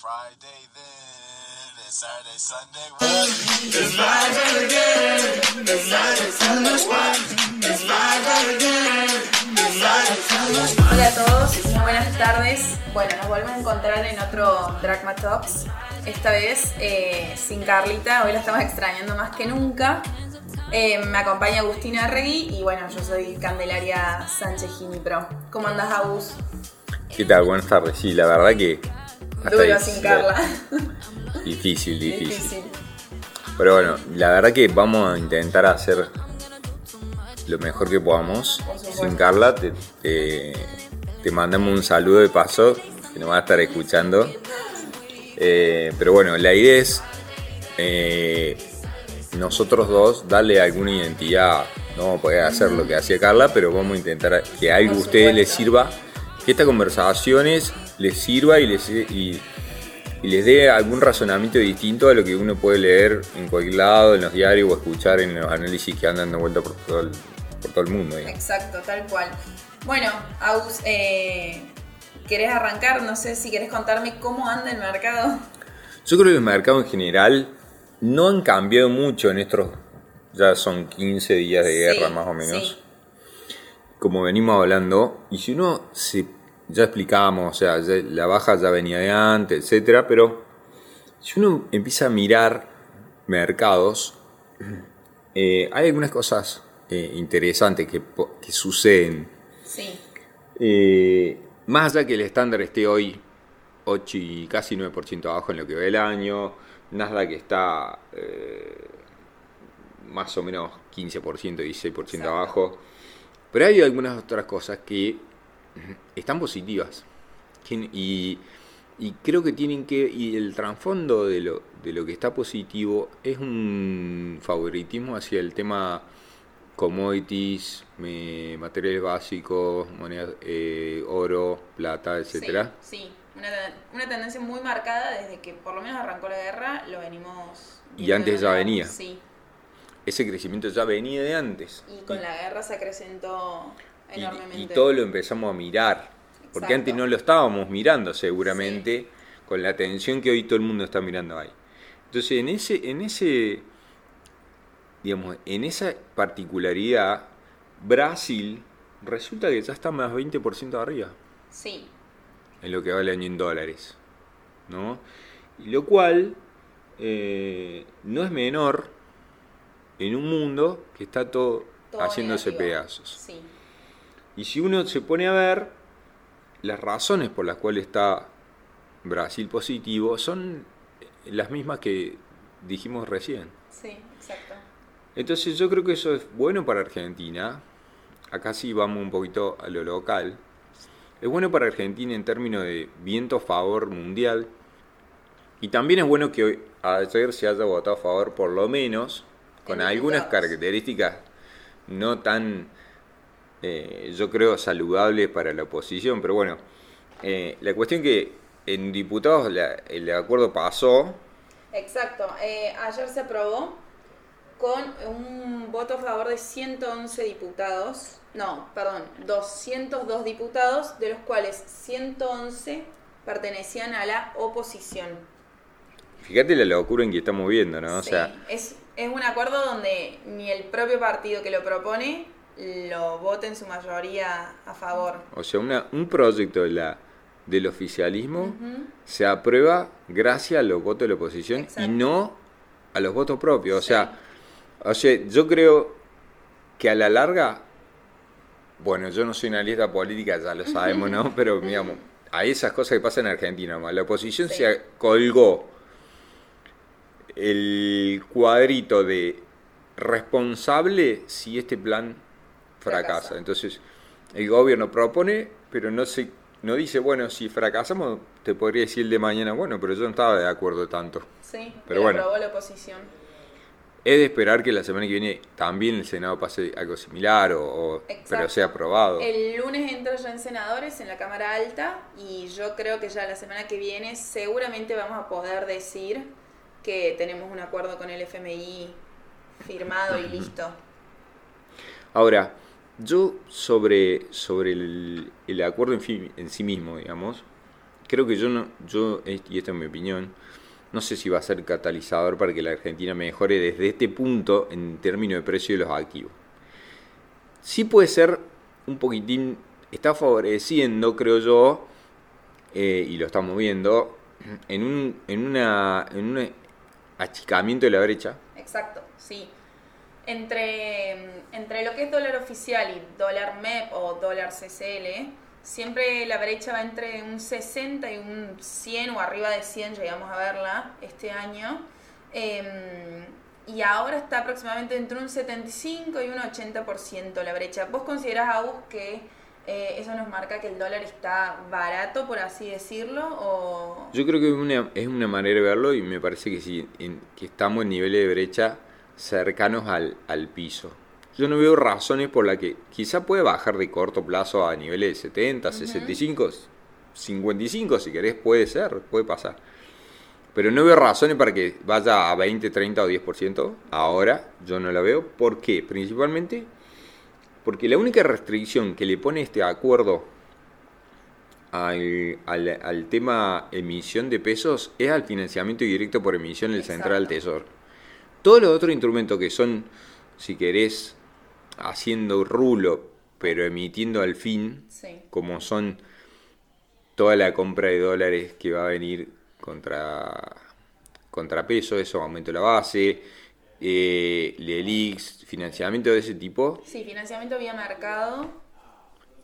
Friday then, it's Saturday, Sunday. It's Friday again, it's Saturday, Sunday. It's Friday again, it's Saturday, Hola a todos, buenas tardes. Bueno, nos volvemos a encontrar en otro Dragma Talks. Esta vez eh, sin Carlita, hoy la estamos extrañando más que nunca. Eh, me acompaña Agustina Regui y bueno, yo soy Candelaria Sánchez Pro. ¿Cómo andas, Agus? ¿Qué tal? Buenas tardes. Sí, la verdad que Duro sin Carla. Difícil, difícil, Pero bueno, la verdad que vamos a intentar hacer lo mejor que podamos. Sin Carla, te, te, mandamos un saludo de paso, que nos va a estar escuchando. Eh, pero bueno, la idea es eh, nosotros dos darle alguna identidad. No vamos a poder hacer lo que hacía Carla, pero vamos a intentar que algo a ustedes les sirva. Que estas conversaciones les sirva y les, y, les dé algún razonamiento distinto a lo que uno puede leer en cualquier lado, en los diarios o escuchar en los análisis que andan de vuelta por todo el, por todo el mundo. Exacto, tal cual. Bueno, Aus, eh, ¿querés arrancar? No sé si querés contarme cómo anda el mercado. Yo creo que el mercado en general no han cambiado mucho en estos, ya son 15 días de guerra más o menos. Como venimos hablando, y si uno se ya explicábamos, o sea, la baja ya venía de antes, etcétera, pero si uno empieza a mirar mercados, eh, hay algunas cosas eh, interesantes que, suceden. Sí. Eh, más allá que el estándar esté hoy 8 y casi 9% abajo en lo que ve el año, Nasdaq está más o menos 15%, 16% abajo, pero hay algunas otras cosas que están positivas. Y, creo que tienen que. Y el trasfondo de lo, de lo que está positivo es un favoritismo hacia el tema commodities, materiales básicos, monedas, eh, oro, plata, etcétera. Sí, Una, tendencia muy marcada desde que por lo menos arrancó la guerra, lo venimos. Y antes ya venía. Ese crecimiento ya venía de antes. Y con la guerra se acrecentó y, todo lo empezamos a mirar. Porque antes no lo estábamos mirando seguramente con la atención que hoy todo el mundo está mirando ahí. Entonces, en ese, en ese, digamos, en esa particularidad, Brasil resulta que ya está más 20% arriba. Sí. En lo que vale el año en dólares. ¿No? Y lo cual eh, no es menor en un mundo que está todo, haciéndose pedazos. Sí. Y si uno se pone a ver, las razones por las cuales está Brasil positivo son las mismas que dijimos recién. Sí, exacto. Entonces yo creo que eso es bueno para Argentina. Acá sí vamos un poquito a lo local. Es bueno para Argentina en términos de viento a favor mundial. Y también es bueno que hoy, ayer se haya votado a favor, por lo menos, con algunas características no tan eh, yo creo, saludable para la oposición. Pero bueno, eh, la cuestión que en diputados el acuerdo pasó. Exacto, eh, ayer se aprobó con un voto a favor de 111 diputados, no, perdón, 202 diputados, de los cuales 111 pertenecían a la oposición. Fíjate la locura en que estamos viendo, ¿no? O sea, es, es un acuerdo donde ni el propio partido que lo propone lo vote en su mayoría a favor. O sea, una, un proyecto de la, del oficialismo se aprueba gracias a los votos de la oposición y no a los votos propios. O sea, o sea, yo creo que a la larga, bueno, yo no soy una lista política, ya lo sabemos, ¿no? Pero digamos, hay esas cosas que pasan en Argentina. La oposición se colgó el cuadrito de responsable si este plan fracasa. Entonces, el gobierno propone, pero no se no dice, bueno, si fracasamos, te podría decir el de mañana, bueno, pero yo no estaba de acuerdo tanto. Sí, pero bueno. aprobó la oposición. Es de esperar que la semana que viene también el Senado pase algo similar o, pero sea aprobado. El lunes entra ya en senadores en la Cámara Alta y yo creo que ya la semana que viene seguramente vamos a poder decir que tenemos un acuerdo con el FMI firmado y listo. Ahora, yo sobre, sobre el, acuerdo en, en, sí mismo, digamos, creo que yo no, yo, y esta es mi opinión, no sé si va a ser catalizador para que la Argentina mejore desde este punto en términos de precio de los activos. Sí puede ser un poquitín, está favoreciendo, creo yo, eh, y lo estamos viendo, en un, en, una, en un achicamiento de la brecha. Exacto, sí. Entre, entre lo que es dólar oficial y dólar MEP o dólar CCL, siempre la brecha va entre un 60 y un 100 o arriba de 100, llegamos a verla este año. Em, y ahora está aproximadamente entre un 75 y un 80% la brecha. ¿Vos considerás, Agus, que eh, eso nos marca que el dólar está barato, por así decirlo? O... Yo creo que una, es una manera de verlo y me parece que sí, que estamos en niveles de brecha cercanos al, al piso. Yo no veo razones por las que quizá puede bajar de corto plazo a niveles de 70, 65, 55 si querés, puede ser, puede pasar. Pero no veo razones para que vaya a 20, 30 o 10%. Ahora yo no la veo. ¿Por qué? Principalmente porque la única restricción que le pone este acuerdo al, al, tema emisión de pesos es al financiamiento directo por emisión del Central Tesoro. Todos los otros instrumentos que son, si querés, haciendo rulo, pero emitiendo al fin, como son toda la compra de dólares que va a venir contra, contra peso, eso aumento la base, eh, LELIX, financiamiento de ese tipo. Sí, financiamiento vía mercado.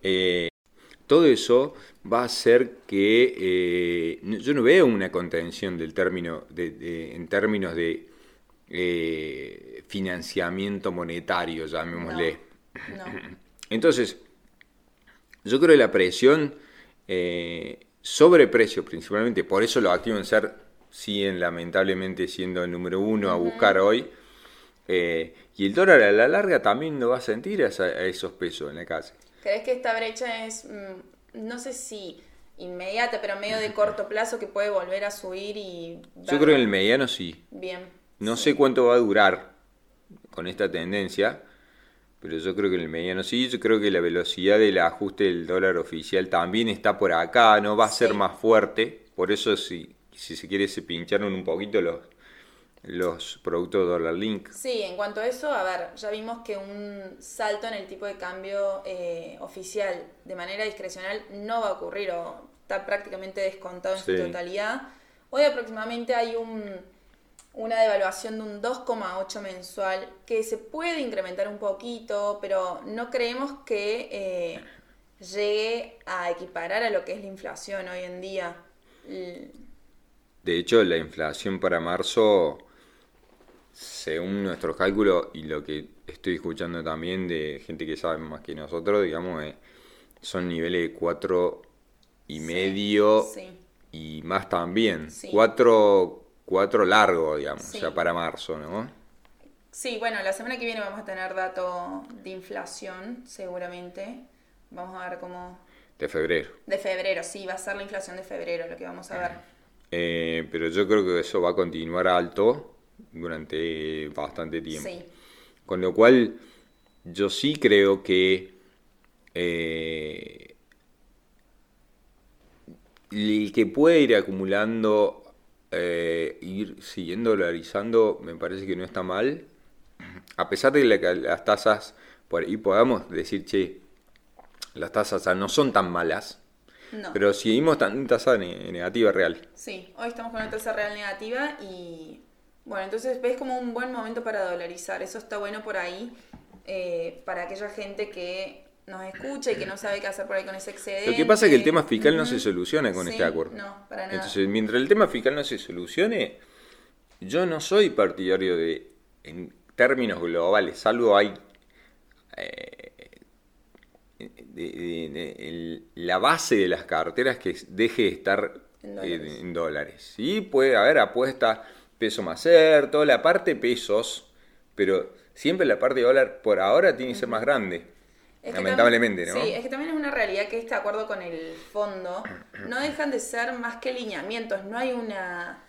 Eh, todo eso va a hacer que eh, yo no veo una contención del término de, en términos de eh, financiamiento monetario, llamémosle. Entonces, yo creo que la presión sobre precio principalmente, por eso los activos en ser siguen lamentablemente siendo el número uno a buscar hoy. y el dólar a la larga también lo va a sentir a, esos pesos en la casa. ¿Crees que esta brecha es, mm, no sé si inmediata, pero medio de corto plazo que puede volver a subir y... Yo creo que en el mediano sí. Bien. No sé cuánto va a durar con esta tendencia, pero yo creo que en el mediano sí. Yo creo que la velocidad del ajuste del dólar oficial también está por acá, no va a ser más fuerte. Por eso si, si se quiere se pincharon un poquito los, los productos Dollar Link. Sí, en cuanto a eso, a ver, ya vimos que un salto en el tipo de cambio eh, oficial de manera discrecional no va a ocurrir o está prácticamente descontado en su totalidad. Hoy aproximadamente hay un, una devaluación de un 2,8 mensual que se puede incrementar un poquito, pero no creemos que eh, llegue a equiparar a lo que es la inflación hoy en día. De hecho, la inflación para marzo según nuestros cálculos y lo que estoy escuchando también de gente que sabe más que nosotros, digamos, eh, son niveles de 4 y medio y más también. 4 cuatro, largo, digamos, o sea, para marzo, ¿no? Sí, bueno, la semana que viene vamos a tener dato de inflación, seguramente. Vamos a ver cómo... De febrero. De febrero, sí, va a ser la inflación de febrero lo que vamos a ver. Eh, pero yo creo que eso va a continuar alto durante bastante tiempo. Con lo cual, yo sí creo que eh, el que puede ir acumulando, eh, ir siguiendo dolarizando, me parece que no está mal. A pesar de que las tasas, por ahí podamos decir, che, las tasas no son tan malas. Pero seguimos tan tasa negativa real. Sí, hoy estamos con una tasa real negativa y bueno, entonces ves como un buen momento para dolarizar. Eso está bueno por ahí eh, para aquella gente que nos escucha y que no sabe qué hacer por ahí con ese excedente. Lo que pasa es que el tema fiscal no se soluciona con este acuerdo. No, para nada. Entonces, mientras el tema fiscal no se solucione, yo no soy partidario de, en términos globales, salvo hay eh, la base de las carteras que deje de estar en dólares. En dólares. Sí, puede haber apuestas peso más ser, toda la parte pesos, pero siempre la parte de dólar por ahora tiene que ser más grande. Lamentablemente, ¿no? Sí, es que también es una realidad que este acuerdo con el fondo no dejan de ser más que lineamientos, no hay una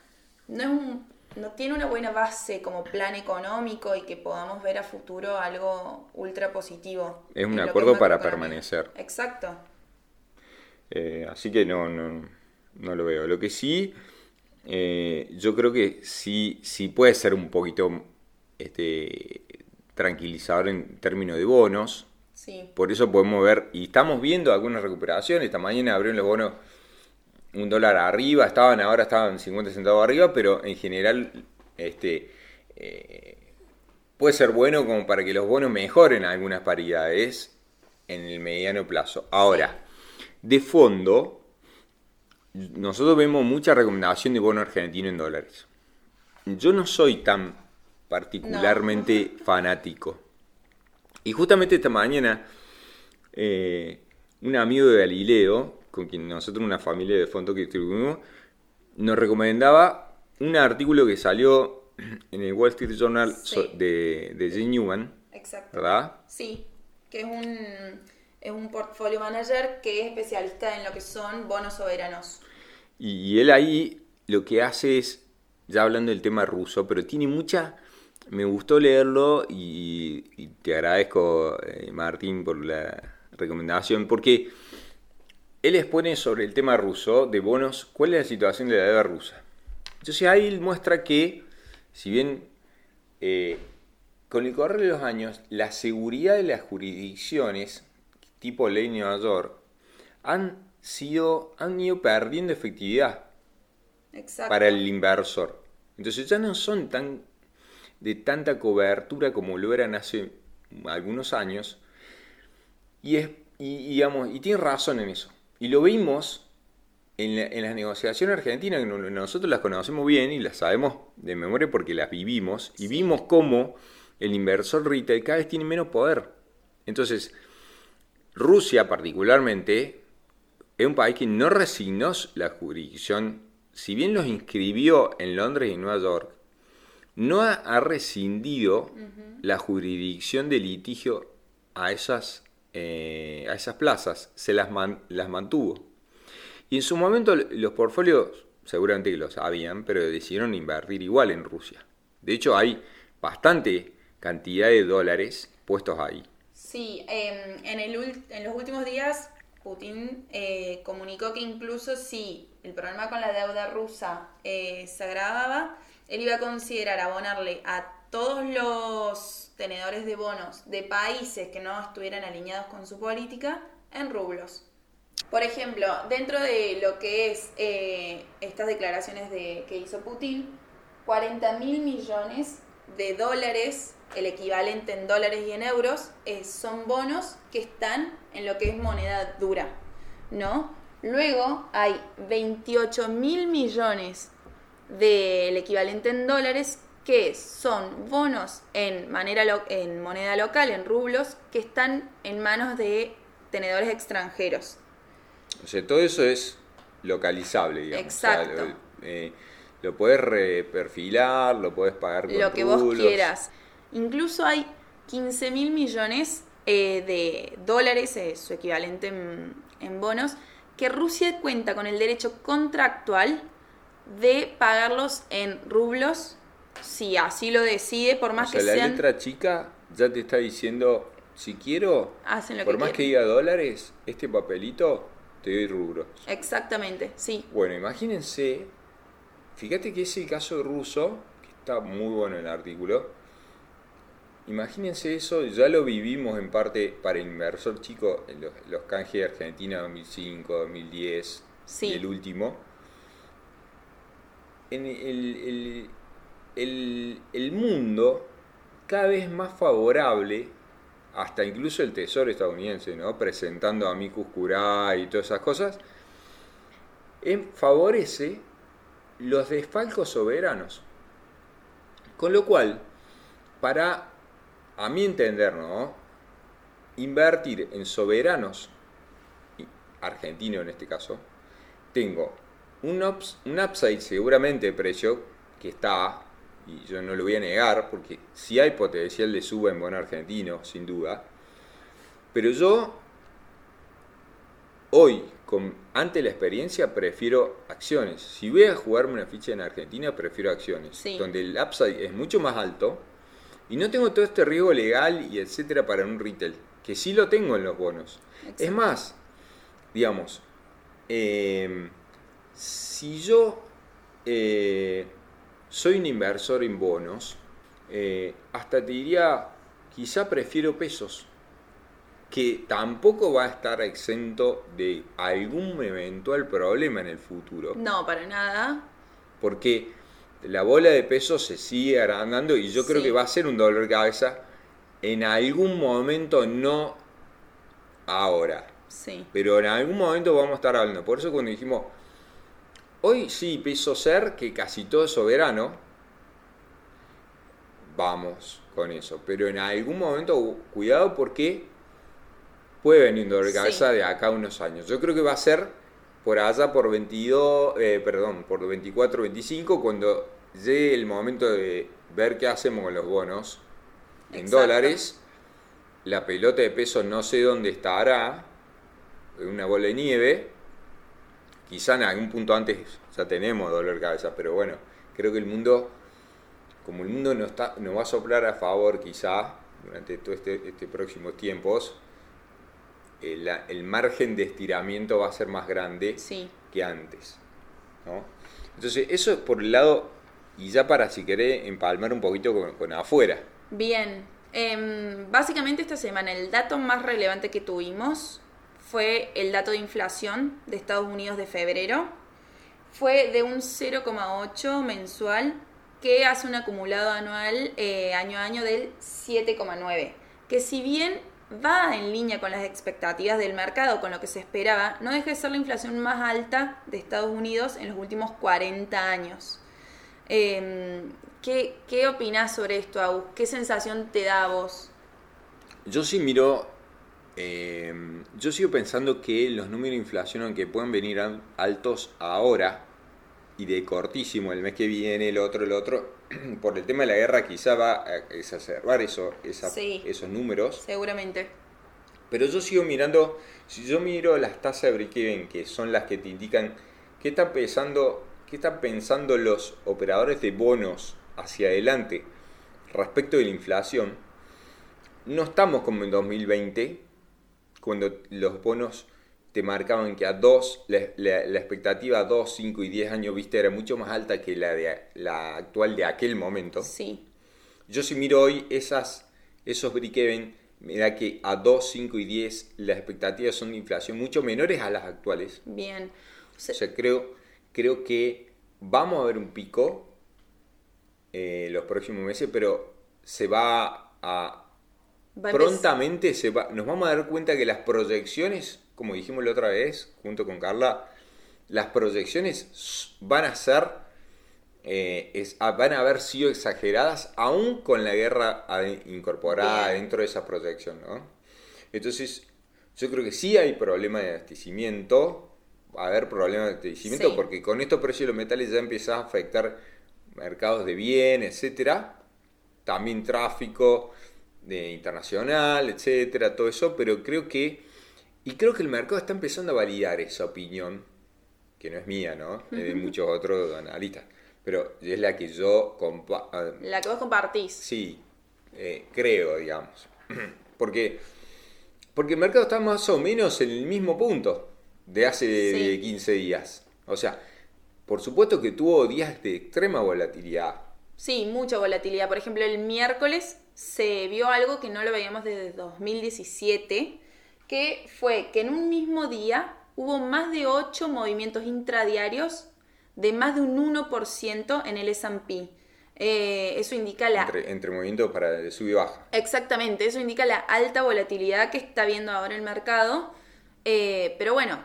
no es un, no tiene una buena base como plan económico y que podamos ver a futuro algo ultra positivo. Es un acuerdo para permanecer. Exacto. Eh, así que no, no no lo veo. Lo que sí, eh, yo creo que sí, sí puede ser un poquito este, tranquilizador en términos de bonos. Sí. Por eso podemos ver, y estamos viendo algunas recuperaciones. Esta mañana abrieron los bonos un dólar arriba, estaban ahora estaban 50 centavos arriba, pero en general este, eh, puede ser bueno como para que los bonos mejoren algunas paridades en el mediano plazo. Ahora, de fondo, nosotros vemos mucha recomendación de bono argentino en dólares. Yo no soy tan particularmente fanático. Y justamente esta mañana, eh, un amigo de Galileo, con quien nosotros, una familia de fondos que distribuimos, nos recomendaba un artículo que salió en el Wall Street Journal Sí. de, de Jane Newman, Exacto. ¿verdad? Sí, que es un, es un portfolio manager que es especialista en lo que son bonos soberanos. Y, y él ahí lo que hace es, ya hablando del tema ruso, pero tiene mucha... Me gustó leerlo y, y te agradezco, eh, Martín, por la recomendación, porque él expone sobre el tema ruso de bonos, cuál es la situación de la deuda rusa. Entonces ahí él muestra que, si bien eh, con el correr de los años, la seguridad de las jurisdicciones, tipo ley Nueva York, han sido, han ido perdiendo efectividad Exacto. para el inversor. Entonces ya no son tan de tanta cobertura como lo eran hace algunos años. Y, es, y, digamos, y tiene razón en eso. Y lo vimos en, la- en las negociaciones argentinas, que no- nosotros las conocemos bien y las sabemos de memoria porque las vivimos. Y vimos cómo el inversor retail cada vez tiene menos poder. Entonces, Rusia particularmente es un país que no resignó la jurisdicción, si bien los inscribió en Londres y en Nueva York, no ha, ha rescindido la jurisdicción de litigio a esas, eh, a esas plazas, se las, man- las mantuvo. Y en su momento los portfolios seguramente que lo sabían, pero decidieron invertir igual en Rusia. De hecho hay bastante cantidad de dólares puestos ahí. Sí, em, en, el en los últimos días Putin eh, comunicó que incluso si el problema con la deuda rusa eh, se agravaba, él iba a considerar abonarle a todos los tenedores de bonos de países que no estuvieran alineados con su política en rublos. Por ejemplo, dentro de lo que es eh, estas declaraciones de, que hizo Putin, 40 mil millones de dólares, el equivalente en dólares y en euros, eh, son bonos que están en lo que es moneda dura, ¿no? Luego hay 28 mil millones del equivalente en dólares que son bonos en, manera lo- en moneda local, en rublos, que están en manos de tenedores extranjeros. O sea, todo eso es localizable, digamos. Exacto. O sea, lo, eh, lo puedes reperfilar, lo puedes pagar con lo que vos rublos. quieras. Incluso hay 15 mil millones eh, de dólares, eh, su equivalente en, en bonos, que Rusia cuenta con el derecho contractual de pagarlos en rublos si así lo decide, por más o sea, que la sean... letra chica ya te está diciendo, si quiero, Hacen lo por que más que diga dólares, este papelito te doy rubros. Exactamente, sí. Bueno, imagínense, fíjate que ese caso ruso, que está muy bueno en el artículo, imagínense eso, ya lo vivimos en parte para el inversor chico, en los, los canjes de Argentina 2005, 2010 Sí. y el último. En el, el- el- mundo cada vez más favorable, hasta incluso el Tesoro estadounidense, ¿no? presentando a Amicus Curiae y todas esas cosas, em- favorece los desfalcos soberanos. Con lo cual, para, a mi entender, ¿no? invertir en soberanos, argentinos en este caso, tengo un, ups- un upside seguramente de precio que está, y yo no lo voy a negar, porque sí hay potencial de suba en bono argentino, sin duda, pero yo hoy, con, ante la experiencia, prefiero acciones. Si voy a jugarme una ficha en Argentina, prefiero acciones, Sí. donde el upside es mucho más alto y no tengo todo este riesgo legal y etcétera para un retail, que sí lo tengo en los bonos. Es más, digamos, eh, si yo eh, soy un inversor en bonos, eh, hasta te diría, quizá prefiero pesos, que tampoco va a estar exento de algún eventual problema en el futuro. No, para nada. Porque la bola de pesos se sigue agrandando y yo creo Sí. que va a ser un dolor de cabeza en algún momento, no ahora. Sí. Pero en algún momento vamos a estar hablando. Por eso cuando dijimos, hoy sí, peso ser, que casi todo es soberano, vamos con eso. Pero en algún momento, cuidado porque puede venir un dolor de Sí. cabeza de acá a unos años. Yo creo que va a ser por allá por 22, eh, perdón, por 24, 25, cuando llegue el momento de ver qué hacemos con los bonos en Exacto. dólares. La pelota de peso no sé dónde estará, una bola de nieve. Quizá en algún punto antes ya tenemos dolor de cabeza, pero bueno, creo que el mundo, como el mundo nos, está, nos va a soplar a favor quizá durante todo este, este próximos tiempos, el, el margen de estiramiento va a ser más grande Sí. que antes. ¿no? Entonces, eso es por el lado, y ya para si querés empalmar un poquito con, con afuera. Bien, em, básicamente esta semana el dato más relevante que tuvimos fue el dato de inflación de Estados Unidos de febrero. Fue de un 0,8 mensual que hace un acumulado anual eh, año a año del 7,9. Que si bien va en línea con las expectativas del mercado, con lo que se esperaba, no deja de ser la inflación más alta de Estados Unidos en los últimos 40 años. Eh, ¿qué, ¿Qué opinás sobre esto, Agus? ¿Qué sensación te da a vos? Yo sí miro, eh, yo sigo pensando que los números de inflación, aunque pueden venir al- altos ahora y de cortísimo el mes que viene, el otro, el otro, por el tema de la guerra quizá va a exacerbar eso, esa- Sí. esos números. Seguramente. Pero yo sigo mirando, si yo miro las tasas de break-even, que son las que te indican qué están pensando, qué están pensando los operadores de bonos hacia adelante respecto de la inflación, no estamos como en 2020, cuando los bonos te marcaban que a 2, la, la- la expectativa a 2, 5 y 10 años vista era mucho más alta que la, de, la actual de aquel momento. Sí, Yo si miro hoy esas, esos break-even, me da que a 2, 5 y 10 las expectativas son de inflación mucho menores a las actuales. bien. O sea, O sea, creo, creo que vamos a ver un pico eh, los próximos meses, pero se va a... va prontamente se va, nos vamos a dar cuenta que las proyecciones, como dijimos la otra vez, junto con Carla, las proyecciones van a ser, eh, es- van a haber sido exageradas aún con la guerra incorporada Bien. dentro de esa proyección, ¿no? Entonces, yo creo que sí hay problema de abastecimiento, va a haber problema de abastecimiento Sí. porque con estos precios de los metales ya empieza a afectar mercados de bien, etcétera, también tráfico de internacional, etcétera, todo eso, pero creo que y creo que el mercado está empezando a validar esa opinión, que no es mía, ¿no? Es de muchos otros analistas, pero es la que yo ah, la que vos compartís. sí, eh, creo, digamos. Porque porque el mercado está más o menos en el mismo punto de hace Sí. de 15 días. O sea, por supuesto que tuvo días de extrema volatilidad. Sí, mucha volatilidad. Por ejemplo, el miércoles se vio algo que no lo veíamos desde 2017, que fue que en un mismo día hubo más de 8 movimientos intradiarios de más de un 1% en el S&P. Eh, eso indica la... Entre, entre movimientos para sub y baja. Exactamente, eso indica la alta volatilidad que está viendo ahora el mercado. Eh, pero bueno,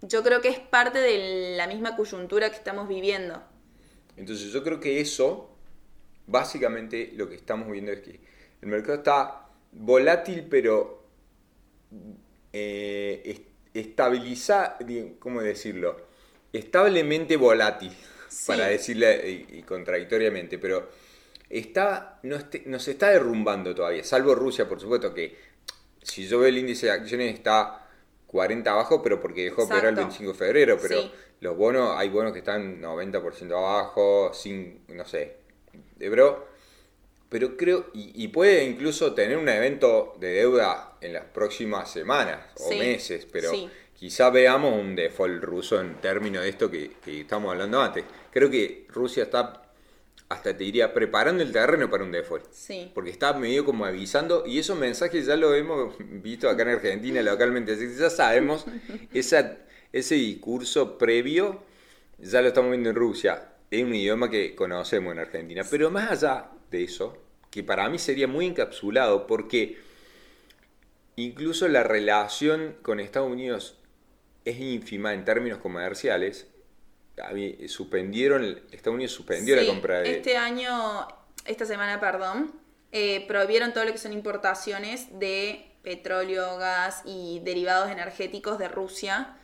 yo creo que es parte de la misma coyuntura que estamos viviendo. Entonces yo creo que eso, básicamente lo que estamos viendo es que el mercado está volátil, pero eh, est- estabiliza, ¿cómo decirlo? Establemente volátil, Sí. para decirle y, y contradictoriamente, pero está, no, este- no se está derrumbando todavía, salvo Rusia, por supuesto, que si yo veo el índice de acciones está 40 abajo, pero porque dejó operar el Exacto. 25 de febrero, pero Sí. los bonos, hay bonos que están 90% abajo, sin, no sé, de bro. Pero creo, y, y puede incluso tener un evento de deuda en las próximas semanas o Sí, meses, pero sí. quizá veamos un default ruso en términos de esto que, que estamos hablando antes. Creo que Rusia está hasta te diría, preparando el terreno para un default. Sí. Porque está medio como avisando, y esos mensajes ya lo hemos visto acá en Argentina localmente, así que ya sabemos, esa, ese discurso previo ya lo estamos viendo en Rusia, es un idioma que conocemos en Argentina, pero más allá de eso, que para mí sería muy encapsulado, porque incluso la relación con Estados Unidos es ínfima en términos comerciales, suspendieron, Estados Unidos suspendió la compra de... Este año, esta semana, perdón, eh, prohibieron todo lo que son importaciones de petróleo, gas y derivados energéticos de Rusia,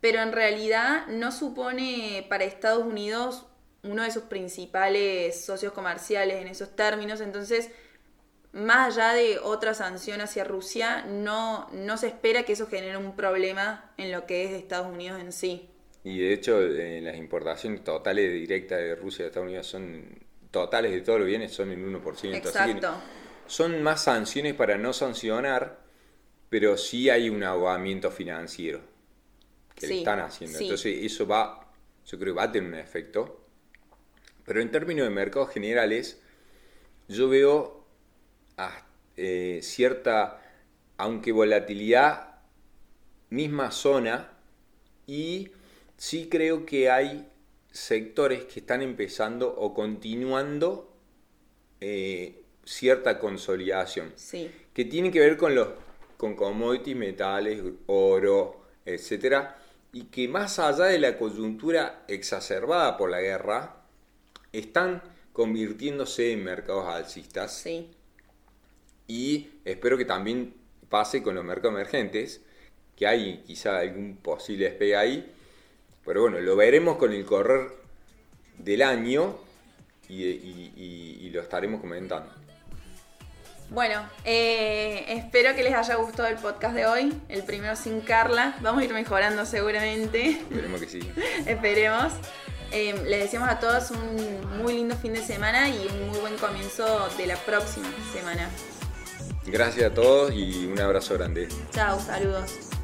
pero en realidad no supone para Estados Unidos uno de sus principales socios comerciales en esos términos, entonces más allá de otra sanción hacia Rusia, no, no se espera que eso genere un problema en lo que es Estados Unidos en sí. Y de hecho, eh, las importaciones totales directas de Rusia a Estados Unidos son totales de todos los bienes son el 1%. Exacto. son más sanciones para no sancionar, pero sí hay un ahogamiento financiero que le están haciendo. Entonces, eso va, yo creo que va a tener un efecto. Pero en términos de mercados generales, yo veo eh, cierta, aunque volatilidad, misma zona y sí creo que hay sectores que están empezando o continuando eh, cierta consolidación. Sí. Que tiene que ver con los con commodities, metales, oro, etcétera, y que más allá de la coyuntura exacerbada por la guerra, están convirtiéndose en mercados alcistas. Sí. Y espero que también pase con los mercados emergentes, que hay quizá algún posible despegue ahí, pero bueno, lo veremos con el correr del año y, lo estaremos comentando. Bueno, eh, espero que les haya gustado el podcast de hoy, el primero sin Carla. Vamos a ir mejorando seguramente. Esperemos que sí. Esperemos. Eh, les deseamos a todos un muy lindo fin de semana y un muy buen comienzo de la próxima semana. Gracias a todos y un abrazo grande. Chao, saludos.